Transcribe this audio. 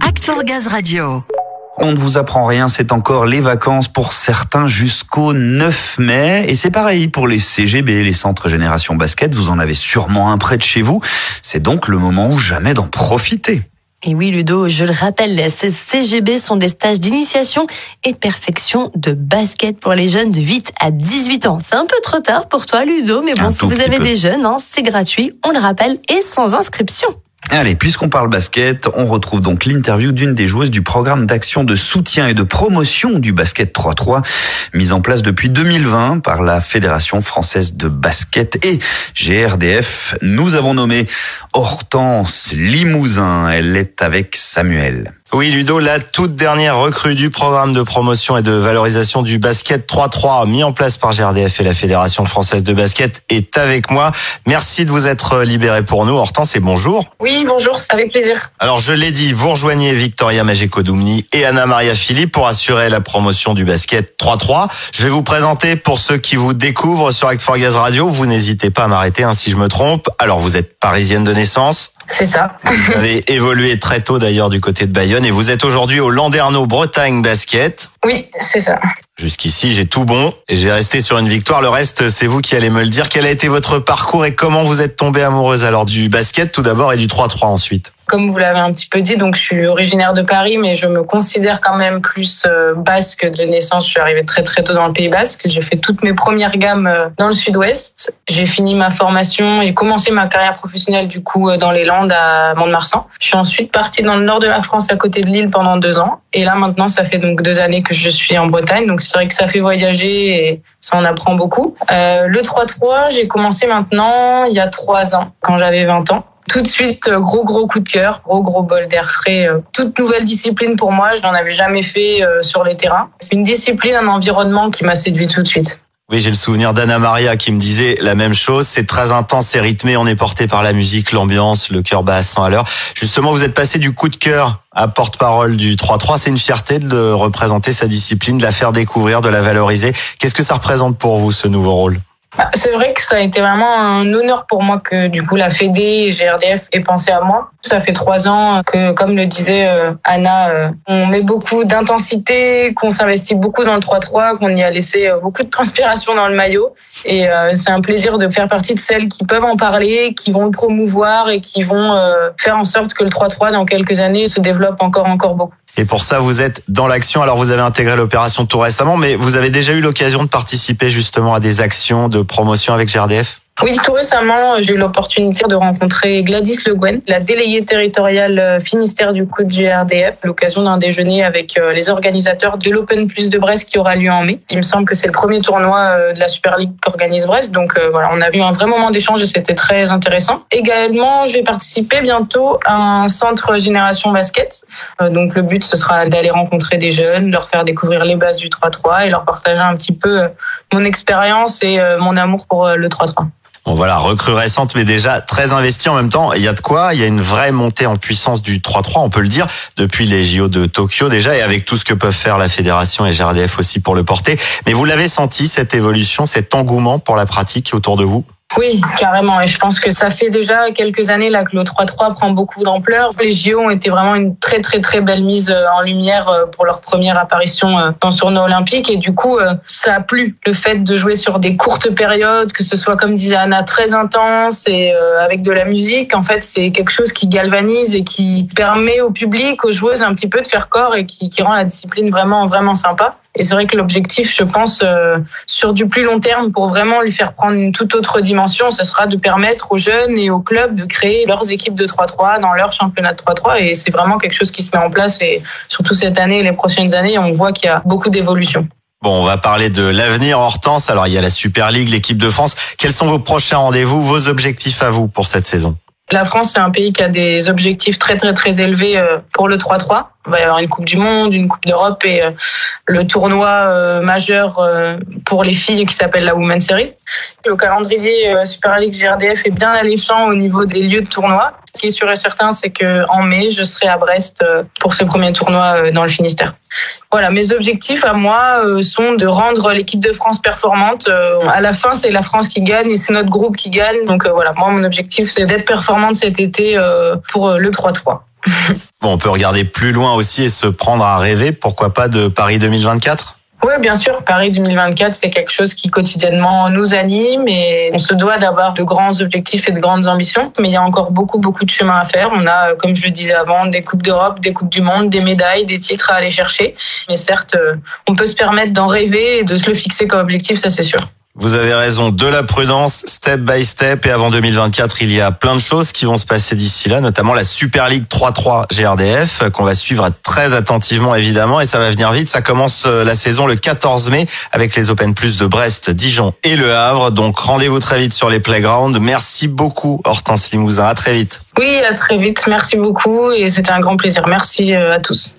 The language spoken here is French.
Act for Gaz Radio. On ne vous apprend rien, c'est encore les vacances pour certains jusqu'au 9 mai. Et c'est pareil pour les CGB, les centres Génération Basket. Vous en avez sûrement un près de chez vous. C'est donc le moment ou jamais d'en profiter. Et oui, Ludo, je le rappelle, les CGB sont des stages d'initiation et de perfection de basket pour les jeunes de 8 à 18 ans. C'est un peu trop tard pour toi, Ludo, mais bon, Un si vous avez peu. des jeunes, hein, c'est gratuit, on le rappelle, et sans inscription. Allez, puisqu'on parle basket, on retrouve donc l'interview d'une des joueuses du programme d'action de soutien et de promotion du basket 3-3, mise en place depuis 2020 par la Fédération française de basket et GRDF. Nous avons nommé Hortense Limousin. Elle est avec Samuel. Oui, Ludo, la toute dernière recrue du programme de promotion et de valorisation du basket 3-3 mis en place par GRDF et la Fédération française de basket est avec moi. Merci de vous être libéré pour nous. Hortense et bonjour. Oui, bonjour, c'est avec plaisir. Alors, je l'ai dit, vous rejoignez Victoria Magéco-Doumni et Anna Maria Philippe pour assurer la promotion du basket 3-3. Je vais vous présenter pour ceux qui vous découvrent sur Act for Gaz Radio. Vous n'hésitez pas à m'arrêter hein, si je me trompe. Alors, vous êtes parisienne de naissance. C'est ça. Vous avez évolué très tôt d'ailleurs du côté de Bayonne et vous êtes aujourd'hui au Landerneau Bretagne Basket. Oui, c'est ça. Jusqu'ici, j'ai tout bon et j'ai resté sur une victoire. Le reste, c'est vous qui allez me le dire. Quel a été votre parcours et comment vous êtes tombée amoureuse alors du basket tout d'abord et du 3-3 ensuite? Comme vous l'avez un petit peu dit, donc je suis originaire de Paris, mais je me considère quand même plus euh, basque de naissance. Je suis arrivée très très tôt dans le Pays Basque. J'ai fait toutes mes premières gammes euh, dans le Sud-Ouest. J'ai fini ma formation et commencé ma carrière professionnelle du coup euh, dans les Landes à Mont-de-Marsan. Je suis ensuite partie dans le nord de la France à côté de Lille pendant deux ans. Et là maintenant, ça fait donc deux années que je suis en Bretagne. Donc c'est vrai que ça fait voyager et ça en apprend beaucoup. Euh, le 3-3, j'ai commencé maintenant il y a trois ans, quand j'avais 20 ans. Tout de suite, euh, gros gros coup de cœur, gros gros bol d'air frais. euh, Toute nouvelle discipline pour moi, je n'en avais jamais fait euh, sur les terrains. C'est une discipline, un environnement qui m'a séduit tout de suite. Oui, j'ai le souvenir d'Anna Maria qui me disait la même chose. C'est très intense, c'est rythmé, on est porté par la musique, l'ambiance, le cœur bat à 100 à l'heure. Justement, vous êtes passé du coup de cœur à porte-parole du 3-3. C'est une fierté de représenter sa discipline, de la faire découvrir, de la valoriser. Qu'est-ce que ça représente pour vous, ce nouveau rôle? C'est vrai que ça a été vraiment un honneur pour moi que du coup la Fédé et GRDF aient pensé à moi. Ça fait trois ans que, comme le disait euh, Anna, euh, on met beaucoup d'intensité, qu'on s'investit beaucoup dans le 3-3, qu'on y a laissé euh, beaucoup de transpiration dans le maillot. Et c'est un plaisir de faire partie de celles qui peuvent en parler, qui vont le promouvoir et qui vont faire en sorte que le 3-3 dans quelques années se développe encore encore beaucoup. Et pour ça, vous êtes dans l'action. Alors, vous avez intégré l'opération tout récemment, mais vous avez déjà eu l'occasion de participer justement à des actions de promotion avec GRDF Oui, tout récemment, j'ai eu l'opportunité de rencontrer Gladys Le Guen, la déléguée territoriale euh, Finistère du coup de GRDF, l'occasion d'un déjeuner avec euh, les organisateurs de l'Open Plus de Brest qui aura lieu en mai. Il me semble que c'est le premier tournoi euh, de la Super League qu'organise Brest, donc euh, voilà, on a eu un vrai moment d'échange et c'était très intéressant. Également, je vais participer bientôt à un centre Génération Basket. Euh, Donc le but, ce sera d'aller rencontrer des jeunes, leur faire découvrir les bases du 3-3 et leur partager un petit peu euh, mon expérience et euh, mon amour pour euh, le 3-3. Bon voilà, recrue récente mais déjà très investie en même temps. Il y a de quoi, il y a une vraie montée en puissance du 3-3, on peut le dire, depuis les JO de Tokyo déjà et avec tout ce que peuvent faire la fédération et GRDF aussi pour le porter. Mais vous l'avez senti cette évolution, cet engouement pour la pratique autour de vous? Oui, carrément. Et je pense que ça fait déjà quelques années là que le 3-3 prend beaucoup d'ampleur. Les JO ont été vraiment une très très très belle mise euh, en lumière euh, pour leur première apparition euh, dans ce tournoi olympique. Et du coup, ça a plu le fait de jouer sur des courtes périodes, que ce soit comme disait Anna très intense et avec de la musique. En fait, c'est quelque chose qui galvanise et qui permet au public, aux joueuses un petit peu de faire corps et qui, qui rend la discipline vraiment vraiment sympa. Et c'est vrai que l'objectif, je pense, euh, sur du plus long terme, pour vraiment lui faire prendre une toute autre dimension, ce sera de permettre aux jeunes et aux clubs de créer leurs équipes de 3-3 dans leur championnat de 3-3. Et c'est vraiment quelque chose qui se met en place. Et surtout cette année et les prochaines années, on voit qu'il y a beaucoup d'évolution. Bon, on va parler de l'avenir Hortense. Alors, il y a la Super League, l'équipe de France. Quels sont vos prochains rendez-vous, vos objectifs à vous pour cette saison? La France, c'est un pays qui a des objectifs très très très élevés euh, pour le 3-3. Il va y avoir une Coupe du Monde, une Coupe d'Europe et euh, le tournoi euh, majeur euh, pour les filles qui s'appelle la Women's Series. Le calendrier Super League GRDF est bien alléchant au niveau des lieux de tournoi. Ce qui est sûr et certain, c'est que en mai, je serai à Brest pour ce premier tournoi dans le Finistère. Voilà, mes objectifs à moi sont de rendre l'équipe de France performante. À la fin, c'est la France qui gagne et c'est notre groupe qui gagne. Donc voilà, moi, mon objectif, c'est d'être performante cet été pour le 3-3. bon, on peut regarder plus loin aussi et se prendre à rêver, pourquoi pas de Paris 2024 oui, bien sûr. Paris 2024, c'est quelque chose qui quotidiennement nous anime et on se doit d'avoir de grands objectifs et de grandes ambitions. Mais il y a encore beaucoup, beaucoup de chemin à faire. On a, comme je le disais avant, des Coupes d'Europe, des Coupes du Monde, des médailles, des titres à aller chercher. Mais certes, euh, on peut se permettre d'en rêver et de se le fixer comme objectif, ça c'est sûr. Vous avez raison, de la prudence, step by step. Et avant 2024, il y a plein de choses qui vont se passer d'ici là, notamment la Super League 3-3 GRDF, qu'on va suivre très attentivement évidemment. Et ça va venir vite. Ça commence euh, la saison le 14 mai avec les Open Plus de Brest, Dijon et Le Havre. Donc rendez-vous très vite sur les playgrounds. Merci beaucoup Hortense Limousin. À très vite. Oui, à très vite. Merci beaucoup et c'était un grand plaisir. Merci euh, à tous.